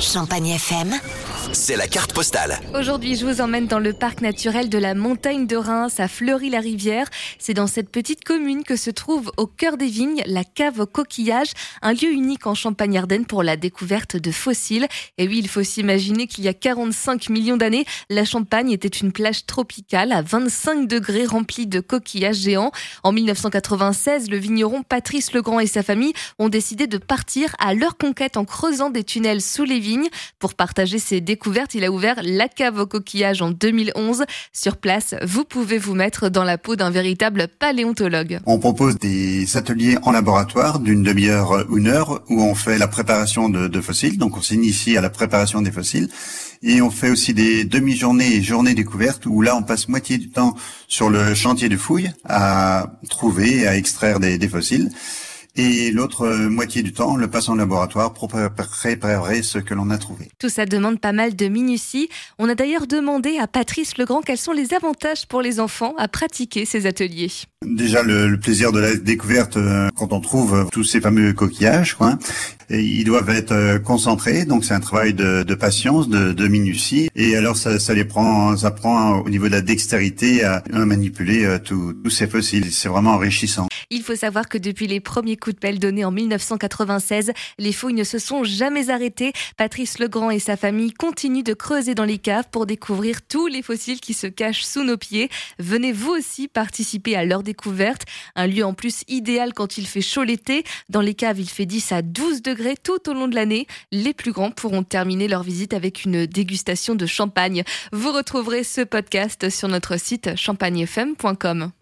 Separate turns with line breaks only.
Champagne FM.
C'est la carte postale.
Aujourd'hui, je vous emmène dans le parc naturel de la montagne de Reims à Fleury-la-Rivière. C'est dans cette petite commune que se trouve au cœur des vignes la cave au coquillage, un lieu unique en Champagne-Ardenne pour la découverte de fossiles. Et oui, il faut s'imaginer qu'il y a 45 millions d'années, la Champagne était une plage tropicale à 25 degrés remplie de coquillages géants. En 1996, le vigneron Patrice Legrand et sa famille ont décidé de partir à leur conquête en creusant des tunnels sous les vignes. Pour partager ses découvertes, il a ouvert la cave au coquillage en 2011. Sur place, vous pouvez vous mettre dans la peau d'un véritable paléontologue.
On propose des ateliers en laboratoire d'une demi-heure une heure où on fait la préparation de, fossiles. Donc on s'initie à la préparation des fossiles. Et on fait aussi des demi-journées et journées découvertes où là on passe moitié du temps sur le chantier de fouille à trouver, à extraire des fossiles. Et l'autre moitié du temps, on le passe en laboratoire pour préparer ce que l'on a trouvé.
Tout ça demande pas mal de minutie. On a d'ailleurs demandé à Patrice Legrand quels sont les avantages pour les enfants à pratiquer ces ateliers.
Déjà le, le plaisir de la découverte euh, quand on trouve euh, tous ces fameux coquillages, quoi. Et ils doivent être euh, concentrés, donc c'est un travail de, de patience, de, de, minutie. Et alors ça, ça, les prend, ça prend au niveau de la dextérité à, à manipuler tous ces fossiles. C'est vraiment enrichissant.
Il faut savoir que depuis les premiers coups de pelle donnés en 1996, les fouilles ne se sont jamais arrêtées. Patrice Legrand et sa famille continuent de creuser dans les caves pour découvrir tous les fossiles qui se cachent sous nos pieds. Venez vous aussi participer à leur découverte. Un lieu en plus idéal quand il fait chaud l'été. Dans les caves, il fait 10 à 12 degrés tout au long de l'année. Les plus grands pourront terminer leur visite avec une dégustation de champagne. Vous retrouverez ce podcast sur notre site champagnefm.com.